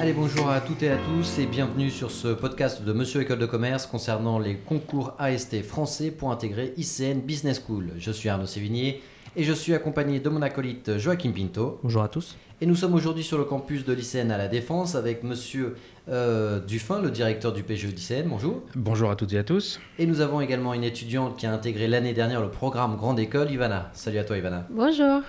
Allez, bonjour à toutes et à tous et bienvenue sur ce podcast de Monsieur École de Commerce concernant les concours AST français pour intégrer ICN Business School. Je suis Arnaud Sévigné et je suis accompagné de mon acolyte Joachim Pinto. Bonjour à tous. Et nous sommes aujourd'hui sur le campus de l'ICN à la Défense avec Monsieur euh, Dufin, le directeur du PGE d'ICN. Bonjour. Bonjour à toutes et à tous. Et nous avons également une étudiante qui a intégré l'année dernière le programme Grande École, Ivana. Salut à toi Ivana. Bonjour.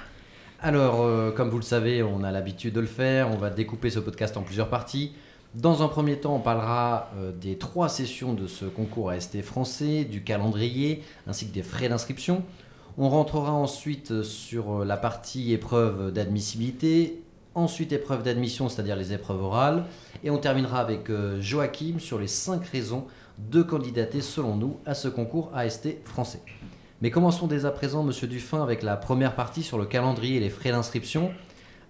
Alors, euh, comme vous le savez, on a l'habitude de le faire. On va découper ce podcast en plusieurs parties. Dans un premier temps, on parlera euh, des trois sessions de ce concours AST français, du calendrier, ainsi que des frais d'inscription. On rentrera ensuite sur euh, la partie épreuve d'admissibilité, ensuite épreuve d'admission, c'est-à-dire les épreuves orales, et on terminera avec Joachim sur les cinq raisons de candidater, selon nous, à ce concours AST français. Mais commençons dès à présent, Monsieur Dufin, avec la première partie sur le calendrier et les frais d'inscription.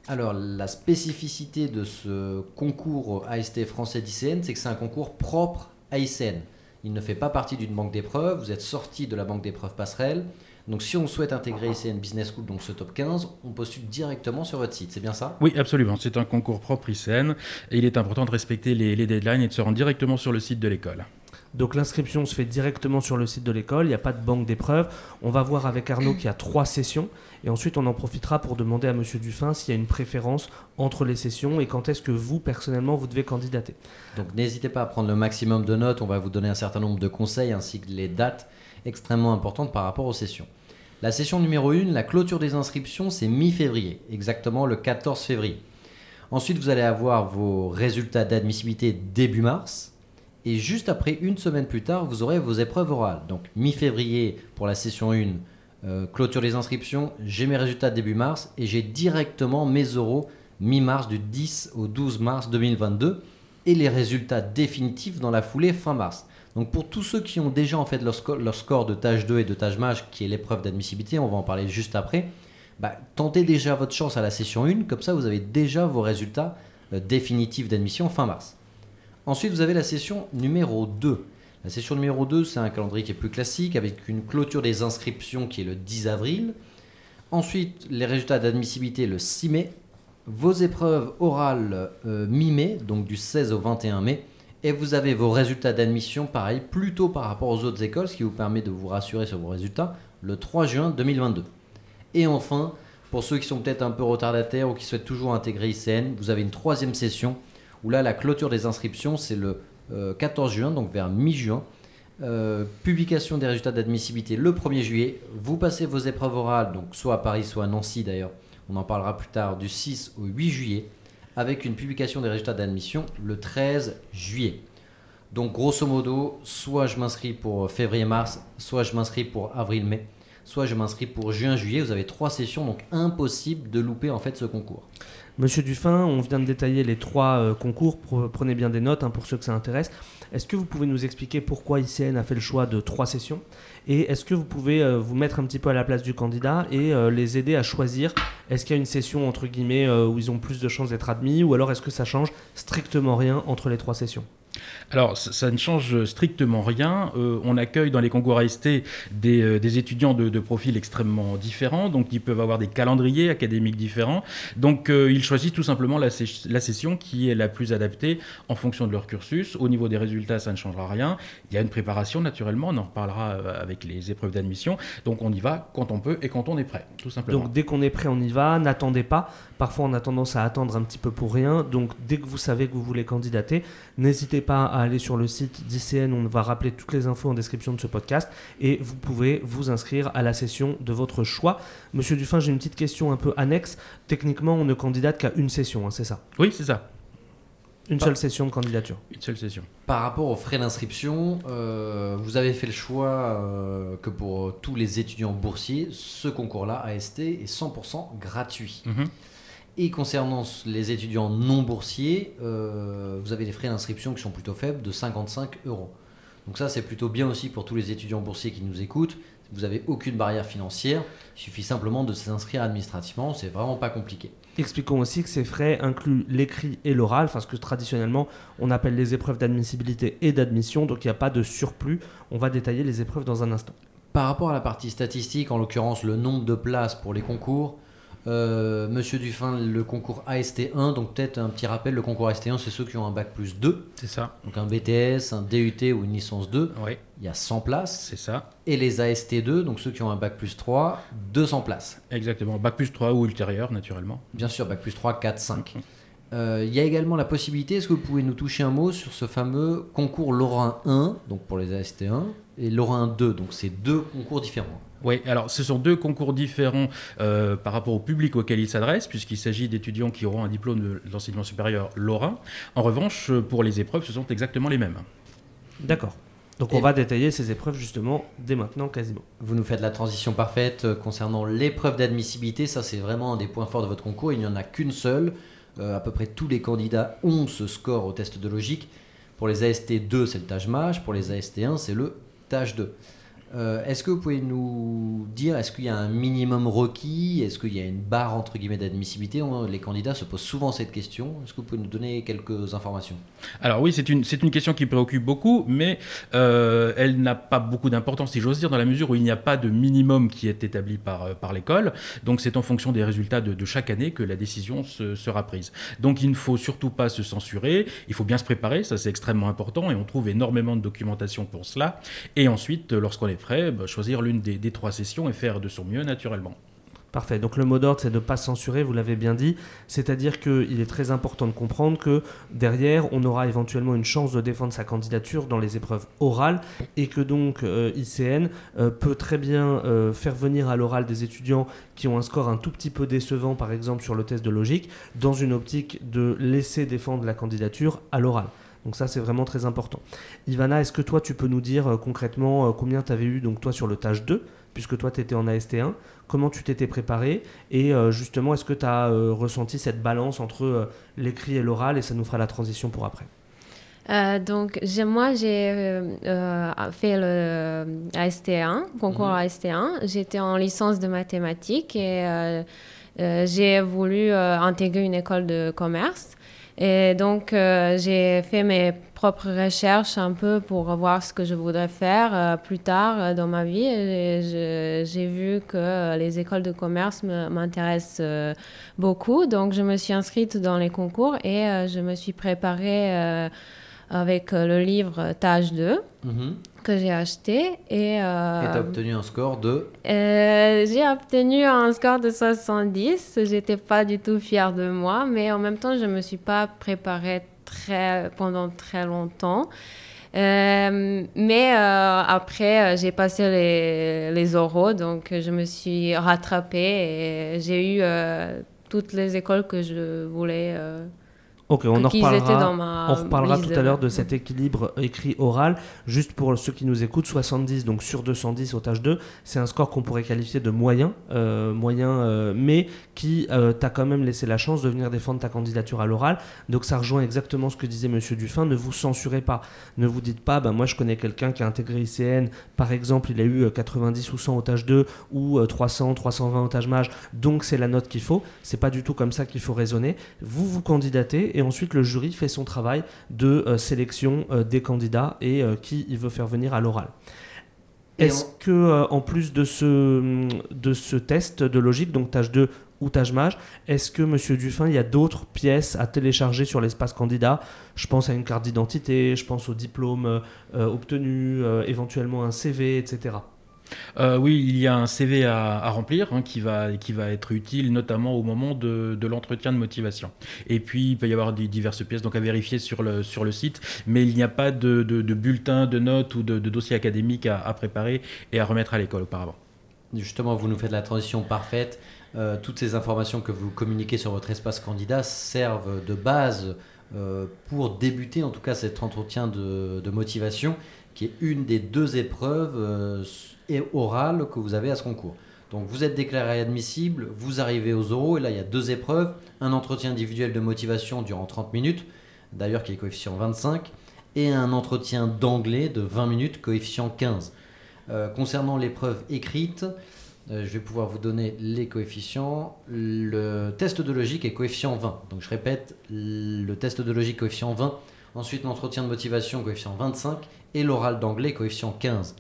Alors, la spécificité de ce concours AST français d'ICN, c'est que c'est un concours propre à ICN. Il ne fait pas partie d'une banque d'épreuves, vous êtes sorti de la banque d'épreuves passerelle. Donc, si on souhaite intégrer ICN Business School, donc ce top 15, on postule directement sur votre site, c'est bien ça? Oui, absolument. C'est un concours propre ICN et il est important de respecter les, les deadlines et de se rendre directement sur le site de l'école. Donc l'inscription se fait directement sur le site de l'école, il n'y a pas de banque d'épreuves. On va voir avec Arnaud qu'il y a trois sessions et ensuite on en profitera pour demander à Monsieur Dufin s'il y a une préférence entre les sessions et quand est-ce que vous personnellement vous devez candidater. Donc n'hésitez pas à prendre le maximum de notes, on va vous donner un certain nombre de conseils ainsi que les dates extrêmement importantes par rapport aux sessions. La session numéro 1, la clôture des inscriptions, c'est mi-février, exactement le 14 février. Ensuite, vous allez avoir vos résultats d'admissibilité début mars. Et juste après, une semaine plus tard, vous aurez vos épreuves orales. Donc mi-février pour la session 1, euh, clôture des inscriptions, j'ai mes résultats début mars et j'ai directement mes euros mi-mars du 10 au 12 mars 2022 et les résultats définitifs dans la foulée fin mars. Donc pour tous ceux qui ont déjà en fait leur, score, de tâche 2 et de tâche mage, qui est l'épreuve d'admissibilité, on va en parler juste après, bah, tentez déjà votre chance à la session 1, comme ça vous avez déjà vos résultats euh, définitifs d'admission fin mars. Ensuite, vous avez la session numéro 2. La session numéro 2, c'est un calendrier qui est plus classique avec une clôture des inscriptions qui est le 10 avril. Ensuite, les résultats d'admissibilité le 6 mai. Vos épreuves orales euh, mi-mai, donc du 16 au 21 mai. Et vous avez vos résultats d'admission, pareil, plutôt par rapport aux autres écoles, ce qui vous permet de vous rassurer sur vos résultats, le 3 juin 2022. Et enfin, pour ceux qui sont peut-être un peu retardataires ou qui souhaitent toujours intégrer ICN, vous avez une troisième session où là, la clôture des inscriptions, c'est le 14 euh, juin, donc vers mi-juin. Euh, publication des résultats d'admissibilité le 1er juillet. Vous passez vos épreuves orales, donc soit à Paris, soit à Nancy d'ailleurs. On en parlera plus tard, du 6 au 8 juillet, avec une publication des résultats d'admission le 13 juillet. Donc grosso modo, soit je m'inscris pour février-mars, soit je m'inscris pour avril-mai, soit je m'inscris pour juin-juillet. Vous avez trois sessions, donc impossible de louper en fait ce concours. Monsieur Dufin, on vient de détailler les trois euh, concours. Prenez bien des notes hein, pour ceux que ça intéresse. Est-ce que vous pouvez nous expliquer pourquoi ICN a fait le choix de trois sessions? Et est-ce que vous pouvez euh, vous mettre un petit peu à la place du candidat et euh, les aider à choisir? Est-ce qu'il y a une session entre guillemets où ils ont plus de chances d'être admis ou alors est-ce que ça change strictement rien entre les trois sessions? Alors, ça, ne change strictement rien. Euh, on accueille dans les concours AST des, euh, des étudiants de, profils extrêmement différents, donc ils peuvent avoir des calendriers académiques différents. Donc, euh, ils choisissent tout simplement la, la, session qui est la plus adaptée en fonction de leur cursus. Au niveau des résultats, ça ne changera rien. Il y a une préparation, naturellement, on en reparlera avec les épreuves d'admission. Donc, on y va quand on peut et quand on est prêt, tout simplement. Donc, dès qu'on est prêt, on y va. N'attendez pas. Parfois, on a tendance à attendre un petit peu pour rien. Donc, dès que vous savez que vous voulez candidater, n'hésitez pas à aller sur le site d'ICN. On va rappeler toutes les infos en description de ce podcast. Et vous pouvez vous inscrire à la session de votre choix. Monsieur Dufin, j'ai une petite question un peu annexe. Techniquement, on ne candidate qu'à une session, hein, c'est ça? Oui, c'est ça. Une seule session de candidature. Une seule session. Par rapport aux frais d'inscription, euh, vous avez fait le choix euh, que pour tous les étudiants boursiers, ce concours-là, AST, est 100% gratuit. Mhm. Et concernant les étudiants non boursiers, euh, vous avez des frais d'inscription qui sont plutôt faibles, de 55 euros. Donc ça, c'est plutôt bien aussi pour tous les étudiants boursiers qui nous écoutent. Vous n'avez aucune barrière financière, il suffit simplement de s'inscrire administrativement, c'est vraiment pas compliqué. Expliquons aussi que ces frais incluent l'écrit et l'oral, parce que traditionnellement on appelle les épreuves d'admissibilité et d'admission, donc il n'y a pas de surplus. On va détailler les épreuves dans un instant. Par rapport à la partie statistique, en l'occurrence le nombre de places pour les concours, Monsieur Dufin, le concours AST1, donc peut-être un petit rappel, le concours AST1, c'est ceux qui ont un bac plus 2, C'est ça. donc un BTS, un DUT ou une licence 2, Oui, il y a 100 places. c'est ça. Et les AST2, donc ceux qui ont un bac plus 3, 200 places. Exactement. Bac plus 3 ou ultérieur, naturellement. Bien sûr, bac plus 3, 4, 5. Euh, Il y a également la possibilité, est-ce que vous pouvez nous toucher un mot sur ce fameux concours Lorrain 1, donc pour les AST1, et Lorrain 2, donc c'est deux concours différents. Oui, alors ce sont deux concours différents euh, par rapport au public auquel ils s'adressent, puisqu'il s'agit d'étudiants qui auront un diplôme de l'enseignement supérieur lorrain. En revanche, pour les épreuves, ce sont exactement les mêmes. D'accord. Donc Et- on va détailler ces épreuves justement dès maintenant quasiment. Vous nous faites la transition parfaite euh, concernant l'épreuve d'admissibilité. Ça, c'est vraiment un des points forts de votre concours. Il n'y en a qu'une seule. Euh, à peu près tous les candidats ont ce score au test de logique. Pour les AST2, c'est le tâche mage. Pour les AST1, c'est le tâche 2. Euh, est-ce que vous pouvez nous dire, est-ce qu'il y a un minimum requis? Est-ce qu'il y a une barre entre guillemets d'admissibilité? Les candidats se posent souvent cette question. Est-ce que vous pouvez nous donner quelques informations? Alors oui, c'est une, c'est une question qui préoccupe beaucoup, mais euh, elle n'a pas beaucoup d'importance, si j'ose dire, dans la mesure où il n'y a pas de minimum qui est établi par, euh, par l'école. Donc c'est en fonction des résultats de, de chaque année que la décision se- sera prise. Donc il ne faut surtout pas se censurer, il faut bien se préparer, ça c'est extrêmement important, et on trouve énormément de documentation pour cela. Et ensuite, euh, lorsqu'on est prêt, bah, choisir l'une des, trois sessions et faire de son mieux naturellement. Parfait. Donc le mot d'ordre, c'est de ne pas censurer, vous l'avez bien dit. C'est-à-dire qu'il est très important de comprendre que derrière, on aura éventuellement une chance de défendre sa candidature dans les épreuves orales et que donc euh, ICN euh, peut très bien euh, faire venir à l'oral des étudiants qui ont un score un tout petit peu décevant, par exemple sur le test de logique, dans une optique de laisser défendre la candidature à l'oral. Donc ça, c'est vraiment très important. Ivana, est-ce que toi, tu peux nous dire euh, concrètement euh, combien tu avais eu donc toi sur le tâche 2, puisque toi, tu étais en AST1 comment tu t'étais préparé et euh, justement est-ce que tu as ressenti cette balance entre l'écrit et l'oral et ça nous fera la transition pour après? Euh, donc, moi, j'ai euh, fait le AST1, concours Mhm. AST1. J'étais en licence de mathématiques et euh, j'ai voulu intégrer une école de commerce. Et donc, euh, j'ai fait mes propres recherches un peu pour voir ce que je voudrais faire euh, plus tard euh, dans ma vie. J'ai vu que les écoles de commerce me- m'intéressent beaucoup. Donc, je me suis inscrite dans les concours et je me suis préparée avec euh, le livre Tâche 2 Mhm. que j'ai acheté. Et, euh, tu as obtenu un score de euh, j'ai obtenu un score de 70. J'étais pas du tout fière de moi, mais en même temps, je me suis pas préparée très, pendant très longtemps. Euh, mais euh, après, j'ai passé les, les oraux, donc je me suis rattrapée et j'ai eu euh, toutes les écoles que je voulais. Ok, on en reparlera. dans ma On reparlera liste tout à l'heure de cet équilibre écrit-oral. Juste pour ceux qui nous écoutent, 70 donc sur 210 au tâche 2, c'est un score qu'on pourrait qualifier de moyen, euh, moyen euh, mais qui euh, t'a quand même laissé la chance de venir défendre ta candidature à l'oral. Donc ça rejoint exactement ce que disait Monsieur Dufin, ne vous censurez pas. Ne vous dites pas, bah, moi je connais quelqu'un qui a intégré ICN, par exemple il a eu euh, 90 ou 100 au tâche 2 ou euh, 300, 320 au tâche mage, donc c'est la note qu'il faut. C'est pas du tout comme ça qu'il faut raisonner. Vous vous candidatez et ensuite le jury fait son travail de euh, sélection euh, des candidats et euh, qui il veut faire venir à l'oral. Et Est-ce que euh, en plus de ce, de ce test de logique, donc tâche 2 ou tâche mage, est-ce que Monsieur Dufin, il y a d'autres pièces à télécharger sur l'espace candidat? Je pense à une carte d'identité, je pense au diplôme obtenu, éventuellement un CV, etc. Euh, oui, il y a un CV à, remplir hein, qui, va, qui va être utile notamment au moment de, l'entretien de motivation. Et puis, il peut y avoir diverses pièces donc à vérifier sur le, sur le site, mais il n'y a pas de, de, bulletin, de notes ou de, dossier académique à, préparer et à remettre à l'école auparavant. Justement, vous nous faites la transition parfaite. Euh, toutes ces informations que vous communiquez sur votre espace candidat servent de base euh, pour débuter en tout cas cet entretien de motivation qui est une des deux épreuves euh, orales que vous avez à ce concours. Donc vous êtes déclaré admissible, vous arrivez aux oraux et là il y a deux épreuves, un entretien individuel de motivation durant 30 minutes, d'ailleurs qui est coefficient 25, et un entretien d'anglais de 20 minutes, coefficient 15. Euh, concernant l'épreuve écrite, euh, je vais pouvoir vous donner les coefficients. Le test de logique est coefficient 20. Donc je répète, le test de logique coefficient 20, ensuite l'entretien de motivation coefficient 25 et l'oral d'anglais coefficient 15.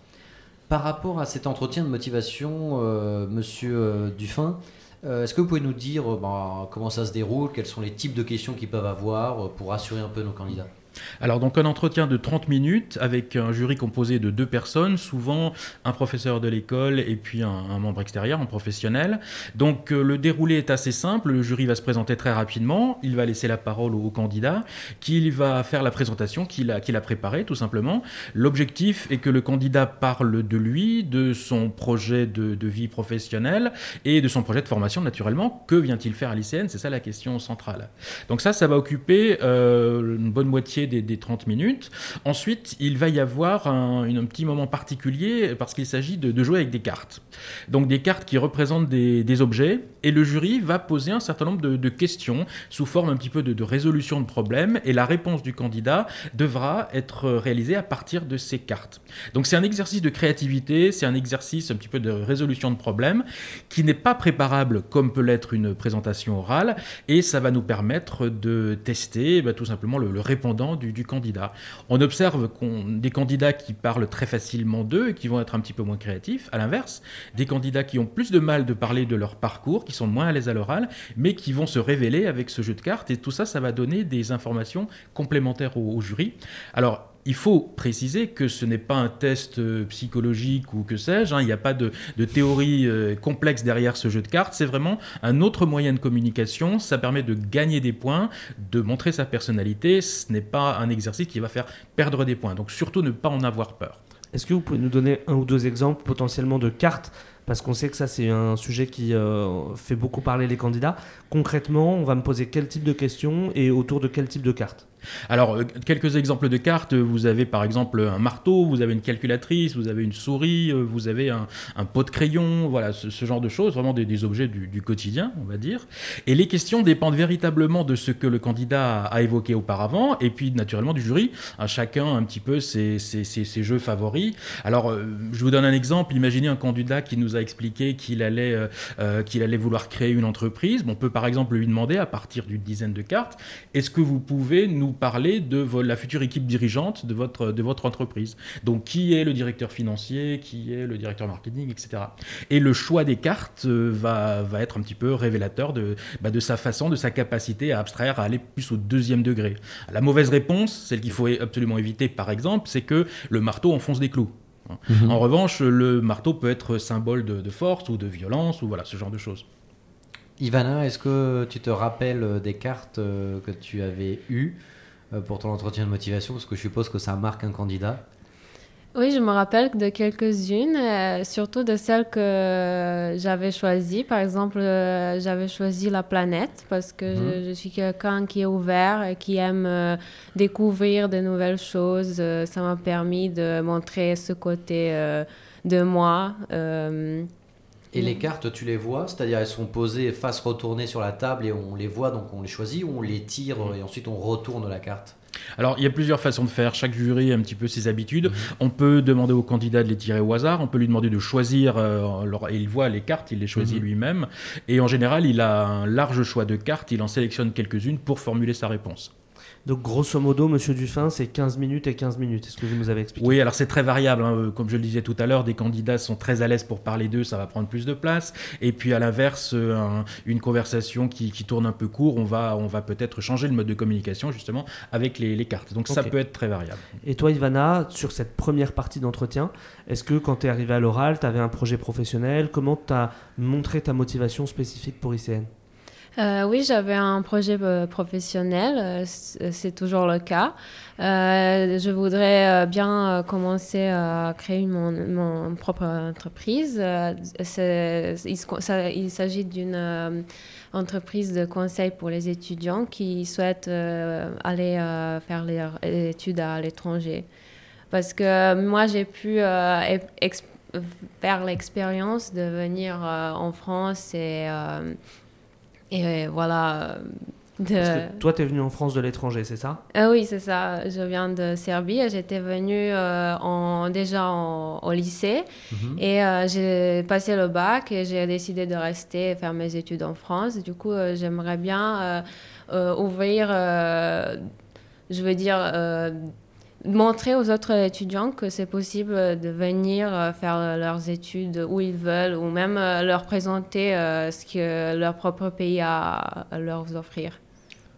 Par rapport à cet entretien de motivation, euh, monsieur euh, Dufin, Est-ce que vous pouvez nous dire bah, comment ça se déroule, quels sont les types de questions qu'ils peuvent avoir pour rassurer un peu nos candidats? Alors donc un entretien de 30 minutes avec un jury composé de deux personnes, souvent un professeur de l'école et puis un, membre extérieur, un professionnel. Donc euh, le déroulé est assez simple, le jury va se présenter très rapidement, il va laisser la parole au, candidat, qui va faire la présentation qu'il a, qu'il a préparée tout simplement. L'objectif est que le candidat parle de lui, de son projet de, vie professionnelle et de son projet de formation naturellement. Que vient-il faire à l'ICN? C'est ça la question centrale. Donc ça, ça va occuper euh, une bonne moitié des, 30 minutes. Ensuite, il va y avoir un, petit moment particulier parce qu'il s'agit de, jouer avec des cartes. Donc des cartes qui représentent des, objets et le jury va poser un certain nombre de, questions sous forme un petit peu de, résolution de problèmes et la réponse du candidat devra être réalisée à partir de ces cartes. Donc c'est un exercice de créativité, c'est un exercice un petit peu de résolution de problèmes qui n'est pas préparable comme peut l'être une présentation orale et ça va nous permettre de tester bah, tout simplement le, le répondant du, candidat. On observe des candidats qui parlent très facilement d'eux et qui vont être un petit peu moins créatifs. À l'inverse, des candidats qui ont plus de mal de parler de leur parcours, qui sont moins à l'aise à l'oral, mais qui vont se révéler avec ce jeu de cartes. Et tout ça, ça va donner des informations complémentaires au jury. Alors, il faut préciser que ce n'est pas un test euh, psychologique ou que sais-je, hein. il n'y a pas de, théorie euh, complexe derrière ce jeu de cartes, c'est vraiment un autre moyen de communication, ça permet de gagner des points, de montrer sa personnalité, ce n'est pas un exercice qui va faire perdre des points, donc surtout ne pas en avoir peur. Est-ce que vous pouvez nous donner un ou deux exemples potentiellement de cartes? Parce qu'on sait que ça c'est un sujet qui euh, fait beaucoup parler les candidats. Concrètement, on va me poser quel type de questions et autour de quel type de cartes? Alors, euh, quelques exemples de cartes. Vous avez par exemple un marteau, vous avez une calculatrice, vous avez une souris, euh, vous avez un, pot de crayon, voilà, ce, genre de choses, vraiment des, objets du, quotidien, on va dire. Et les questions dépendent véritablement de ce que le candidat a, évoqué auparavant, et puis naturellement du jury. Chacun un petit peu ses, jeux favoris. Alors, euh, je vous donne un exemple. Imaginez un candidat qui nous a expliqué qu'il allait, qu'il allait vouloir créer une entreprise. on peut par exemple lui demander, à partir d'une dizaine de cartes, est-ce que vous pouvez nous parler de la future équipe dirigeante de votre, de votre entreprise. Donc, qui est le directeur financier, qui est le directeur marketing, etc. Et le choix des cartes euh, va, va être un petit peu révélateur de, bah, de sa façon, de sa capacité à abstraire, à aller plus au deuxième degré. La mauvaise réponse, celle qu'il faut absolument éviter, par exemple, c'est que le marteau enfonce des clous. Mhm. En revanche, le marteau peut être symbole de, de, force ou de violence ou voilà ce genre de choses. Ivana, est-ce que tu te rappelles des cartes euh, que tu avais eues pour ton entretien de motivation Parce que je suppose que ça marque un candidat. Oui, je me rappelle de quelques-unes, euh, surtout de celles que j'avais choisies. Par exemple, euh, j'avais choisi la planète parce que je, mhm. suis quelqu'un qui est ouvert et qui aime découvrir de nouvelles choses. ça m'a permis de montrer ce côté de moi. Et les cartes, tu les vois, c'est-à-dire elles sont posées face retournée sur la table et on les voit, donc on les choisit ou on les tire et ensuite on retourne la carte alors, il y a plusieurs façons de faire. Chaque jury a un petit peu ses habitudes. Mhm. On peut demander au candidat de les tirer au hasard. On peut lui demander de choisir. Euh, et il voit les cartes, il les choisit mhm. lui-même. Et en général, il a un large choix de cartes. Il en sélectionne quelques-unes pour formuler sa réponse. Donc grosso modo, Monsieur Dufin, c'est 15 minutes et 15 minutes. Est-ce que vous nous avez expliqué? Oui, alors c'est très variable. Hein. Comme je le disais tout à l'heure, des candidats sont très à l'aise pour parler d'eux, ça va prendre plus de place. Et puis à l'inverse, une conversation qui, tourne un peu court, on va, on va peut-être changer le mode de communication justement avec les, cartes. Donc ça peut être très variable. Et toi, Ivana, sur cette première partie d'entretien, est-ce que quand tu es arrivé à l'oral, tu avais un projet professionnel? Comment tu as montré ta motivation spécifique pour ICN euh, oui, j'avais un projet euh, professionnel, euh, c'est toujours le cas. je voudrais bien commencer à créer mon, propre entreprise. il, s'agit d'une entreprise de conseil pour les étudiants qui souhaitent aller faire leurs études à l'étranger. Parce que moi, j'ai pu faire l'expérience de venir en France et et euh, voilà. De... Parce que toi, tu es venu en France de l'étranger, c'est ça? Ah Oui, c'est ça. Je viens de Serbie. J'étais venue euh, en, déjà au lycée. Mhm. Et euh, j'ai passé le bac et j'ai décidé de rester et faire mes études en France. Du coup, j'aimerais bien ouvrir, je veux dire, montrer aux autres étudiants que c'est possible de venir faire leurs études où ils veulent ou même leur présenter ce que leur propre pays a à leur offrir.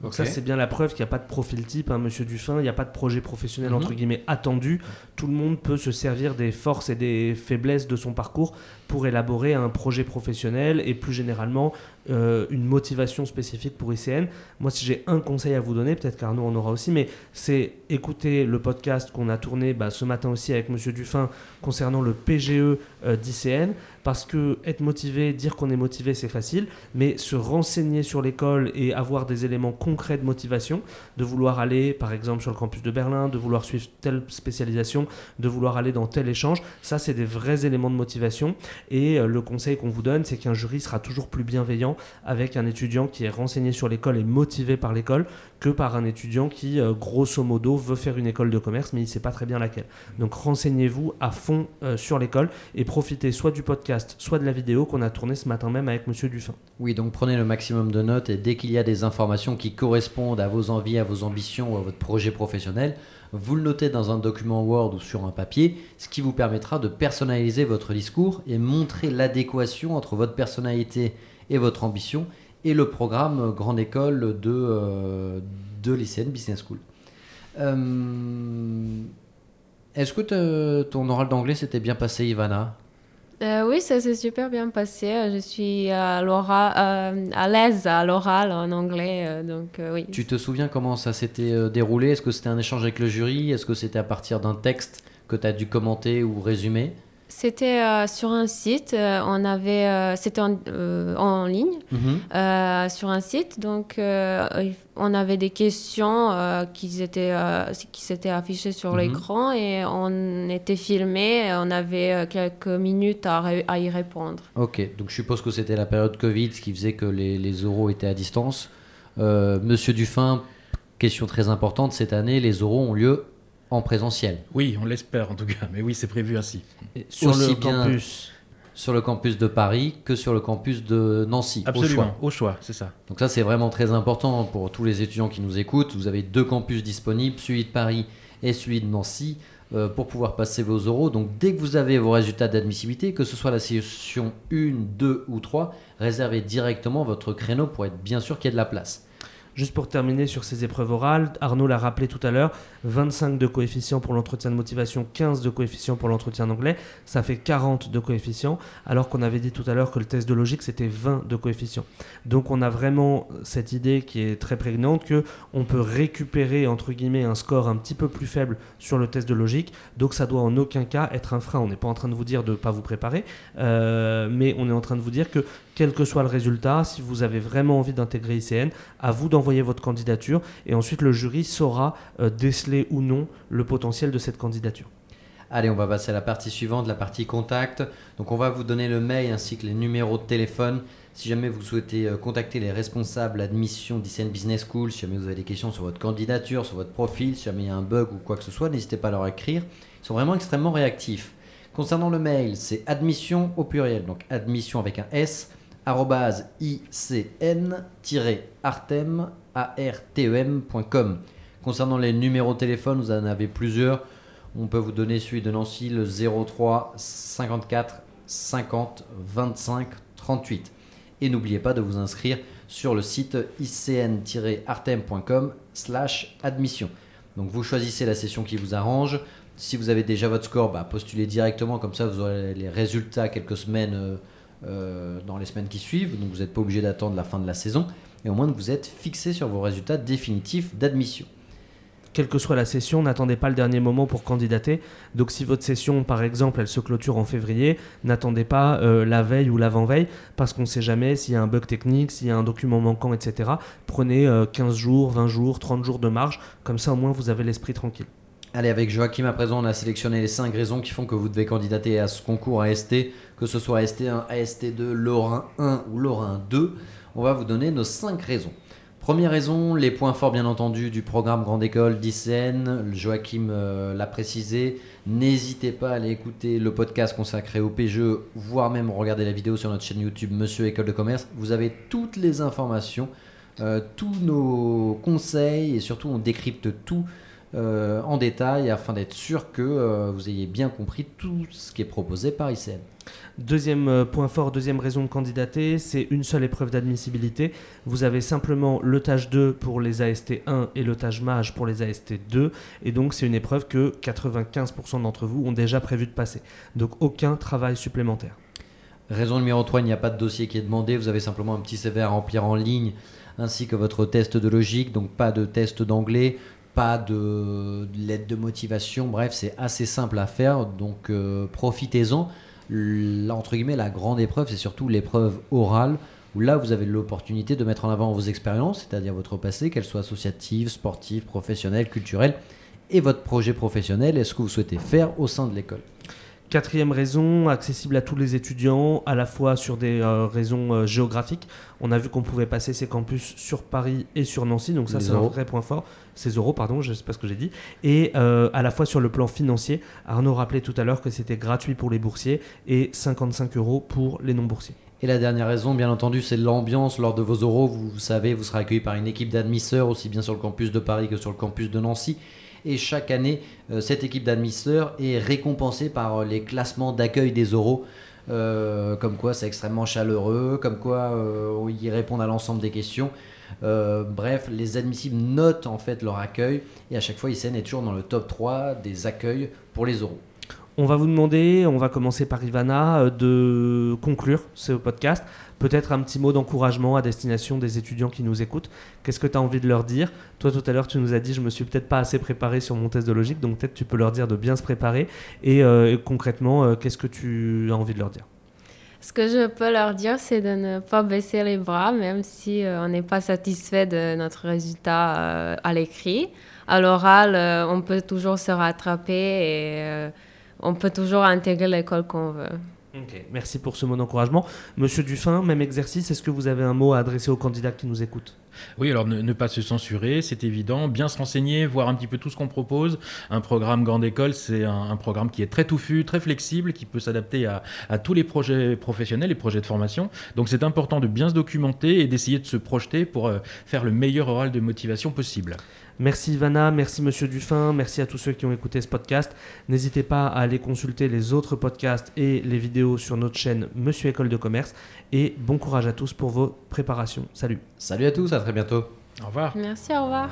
Donc ça, c'est bien la preuve qu'il n'y a pas de profil type, hein, Monsieur Dufin, il n'y a pas de projet professionnel Mhm. entre guillemets attendu. Tout le monde peut se servir des forces et des faiblesses de son parcours pour élaborer un projet professionnel et plus généralement euh, une motivation spécifique pour ICN. Moi, si j'ai un conseil à vous donner, peut-être qu'Arnaud en aura aussi, mais c'est écouter le podcast qu'on a tourné bah, ce matin aussi avec Monsieur Dufin concernant le PGE euh, d'ICN, parce que être motivé, dire qu'on est motivé, c'est facile, mais se renseigner sur l'école et avoir des éléments concrets de motivation, de vouloir aller par exemple sur le campus de Berlin, de vouloir suivre telle spécialisation, de vouloir aller dans tel échange, ça c'est des vrais éléments de motivation. Et euh, le conseil qu'on vous donne, c'est qu'un jury sera toujours plus bienveillant avec un étudiant qui est renseigné sur l'école et motivé par l'école que par un étudiant qui, euh, grosso modo, veut faire une école de commerce, mais il ne sait pas très bien laquelle. Donc renseignez-vous à fond euh, sur l'école et profitez soit du podcast, soit de la vidéo qu'on a tournée ce matin même avec Monsieur Dufin. Oui, donc prenez le maximum de notes et dès qu'il y a des informations qui correspondent à vos envies, à vos ambitions ou à votre projet professionnel, vous le notez dans un document Word ou sur un papier, ce qui vous permettra de personnaliser votre discours et montrer l'adéquation entre votre personnalité et votre ambition et le programme Grande École de, euh, de l'ICN Business School. Euh, Est-ce que ton oral d'anglais s'était bien passé, Ivana? Euh, oui, ça s'est super bien passé. Je suis à, euh, l'aise à l'oral en anglais, euh, donc euh, oui. Tu te souviens comment ça s'était euh, déroulé? Est-ce que c'était un échange avec le jury? Est-ce que c'était à partir d'un texte que tu as dû commenter ou résumer? C'était euh, sur un site, euh, on avait, euh, c'était en, en ligne, euh, sur un site, donc on avait des questions qui, étaient, qui s'étaient affichées sur Mhm. l'écran et on était filmé, on avait quelques minutes à, ré- à y répondre. Ok, donc je suppose que c'était la période Covid, ce qui faisait que les, les oraux étaient à distance. Monsieur Dufin, question très importante, cette année, les oraux ont lieu en présentiel, Oui, on l'espère en tout cas, mais oui, c'est prévu ainsi. Et sur Aussi le bien- campus. sur le campus de Paris que sur le campus de Nancy, au Absolument, choix. au choix, c'est ça. Donc ça, c'est vraiment très important pour tous les étudiants qui nous écoutent. Vous avez deux campus disponibles, celui de Paris et celui de Nancy, euh, pour pouvoir passer vos oraux. Donc dès que vous avez vos résultats d'admissibilité, que ce soit la session 1, 2 ou 3, réservez directement votre créneau pour être bien sûr qu'il y ait de la place. Juste pour terminer sur ces épreuves orales, Arnaud l'a rappelé tout à l'heure, 25 de coefficient pour l'entretien de motivation, 15 de coefficient pour l'entretien d'anglais, ça fait 40 de coefficient, alors qu'on avait dit tout à l'heure que le test de logique c'était 20 de coefficient. Donc on a vraiment cette idée qui est très prégnante que on peut récupérer entre guillemets un score un petit peu plus faible sur le test de logique, donc ça doit en aucun cas être un frein. On n'est pas en train de vous dire de ne pas vous préparer, euh, mais on est en train de vous dire que quel que soit le résultat, si vous avez vraiment envie d'intégrer ICN, à vous d'envoyer votre candidature et ensuite le jury saura euh, déceler ou non le potentiel de cette candidature. Allez, on va passer à la partie suivante, la partie contact. Donc on va vous donner le mail ainsi que les numéros de téléphone. Si jamais vous souhaitez euh, contacter les responsables admission d'ICN Business School, si jamais vous avez des questions sur votre candidature, sur votre profil, si jamais il y a un bug ou quoi que ce soit, n'hésitez pas à leur écrire. Ils sont vraiment extrêmement réactifs. Concernant le mail, c'est admission au pluriel, donc admission avec un S, arrobase icn-artem, A-R-T-E-M.com. Concernant les numéros de téléphone, vous en avez plusieurs. On peut vous donner celui de Nancy, le 03 54 50 25 38. Et n'oubliez pas de vous inscrire sur le site icn-artem.com slash admission. Donc vous choisissez la session qui vous arrange. Si vous avez déjà votre score, bah, postulez directement, comme ça vous aurez les résultats quelques semaines euh, dans les semaines qui suivent. Donc vous n'êtes pas obligé d'attendre la fin de la saison. Et au moins vous êtes fixé sur vos résultats définitifs d'admission. Quelle que soit la session, n'attendez pas le dernier moment pour candidater. Donc si votre session, par exemple, elle se clôture en février, n'attendez pas euh, la veille ou l'avant-veille, parce qu'on ne sait jamais s'il y a un bug technique, s'il y a un document manquant, etc. Prenez euh, 15 jours, 20 jours, 30 jours de marge, comme ça au moins vous avez l'esprit tranquille. Allez, avec Joachim à présent, on a sélectionné les 5 raisons qui font que vous devez candidater à ce concours AST, que ce soit AST1, AST2, Lorrain 1 ou Lorrain 2. On va vous donner nos 5 raisons. Première raison, les points forts bien entendu du programme Grande École d'ICN, Joachim euh, l'a précisé. N'hésitez pas à aller écouter le podcast consacré au PGE, voire même regarder la vidéo sur notre chaîne YouTube Monsieur École de Commerce. Vous avez toutes les informations, euh, tous nos conseils et surtout on décrypte tout euh, en détail afin d'être sûr que euh, vous ayez bien compris tout ce qui est proposé par ICN. Deuxième euh, point fort, deuxième raison de candidater, c'est une seule épreuve d'admissibilité. Vous avez simplement le tâche 2 pour les AST 1 et le tâche mage pour les AST 2. Et donc c'est une épreuve que 95% d'entre vous ont déjà prévu de passer. Donc aucun travail supplémentaire. Raison numéro 3, il n'y a pas de dossier qui est demandé, vous avez simplement un petit CV à remplir en ligne ainsi que votre test de logique, donc pas de test d'anglais, pas de lettre de motivation, bref, c'est assez simple à faire, donc euh, profitez-en. Entre guillemets, la grande épreuve, c'est surtout l'épreuve orale, où là, vous avez l'opportunité de mettre en avant vos expériences, c'est-à-dire votre passé, qu'elles soient associatives, sportives, professionnelles, culturelles, et votre projet professionnel, et ce que vous souhaitez faire au sein de l'école. Quatrième raison, accessible à tous les étudiants, à la fois sur des euh, raisons euh, géographiques. On a vu qu'on pouvait passer ces campus sur Paris et sur Nancy, donc ça c'est un vrai point fort. Ces euros, pardon, je ne sais pas ce que j'ai dit. Et euh, à la fois sur le plan financier, Arnaud rappelait tout à l'heure que c'était gratuit pour les boursiers et 55 euros pour les non-boursiers. Et la dernière raison, bien entendu, c'est l'ambiance lors de vos oraux. Vous, savez, vous serez accueilli par une équipe d'admisseurs, aussi bien sur le campus de Paris que sur le campus de Nancy. Et chaque année, euh, cette équipe d'admisseurs est récompensée par euh, les classements d'accueil des oraux. Euh, comme quoi, c'est extrêmement chaleureux, comme quoi ils répondent à l'ensemble des questions. Bref, les admissibles notent en fait leur accueil et à chaque fois, ICN est toujours dans le top 3 des accueils pour les oraux. On va vous demander, on va commencer par Ivana, euh, de conclure ce podcast. Peut-être un petit mot d'encouragement à destination des étudiants qui nous écoutent. Qu'est-ce que tu as envie de leur dire? Toi, tout à l'heure, tu nous as dit, je me suis peut-être pas assez préparé sur mon test de logique, donc peut-être tu peux leur dire de bien se préparer. Et, euh, concrètement, euh, qu'est-ce que tu as envie de leur dire? Ce que je peux leur dire, c'est de ne pas baisser les bras, même si on n'est pas satisfait de notre résultat à l'écrit. À l'oral, on peut toujours se rattraper et on peut toujours intégrer l'école qu'on veut. Merci pour ce mot d'encouragement. Monsieur Dufin, même exercice, est-ce que vous avez un mot à adresser aux candidats qui nous écoutent? Oui, alors ne, ne pas se censurer, c'est évident. Bien se renseigner, voir un petit peu tout ce qu'on propose. Un programme Grande École, c'est un, un programme qui est très touffu, très flexible, qui peut s'adapter à, à tous les projets professionnels et projets de formation. Donc c'est important de bien se documenter et d'essayer de se projeter pour euh, faire le meilleur oral de motivation possible. Merci Ivana, merci Monsieur Dufin, merci à tous ceux qui ont écouté ce podcast. N'hésitez pas à aller consulter les autres podcasts et les vidéos sur notre chaîne Monsieur École de Commerce. Et bon courage à tous pour vos préparations. Salut Salut à tous, à très bientôt. Au revoir. Merci, au revoir.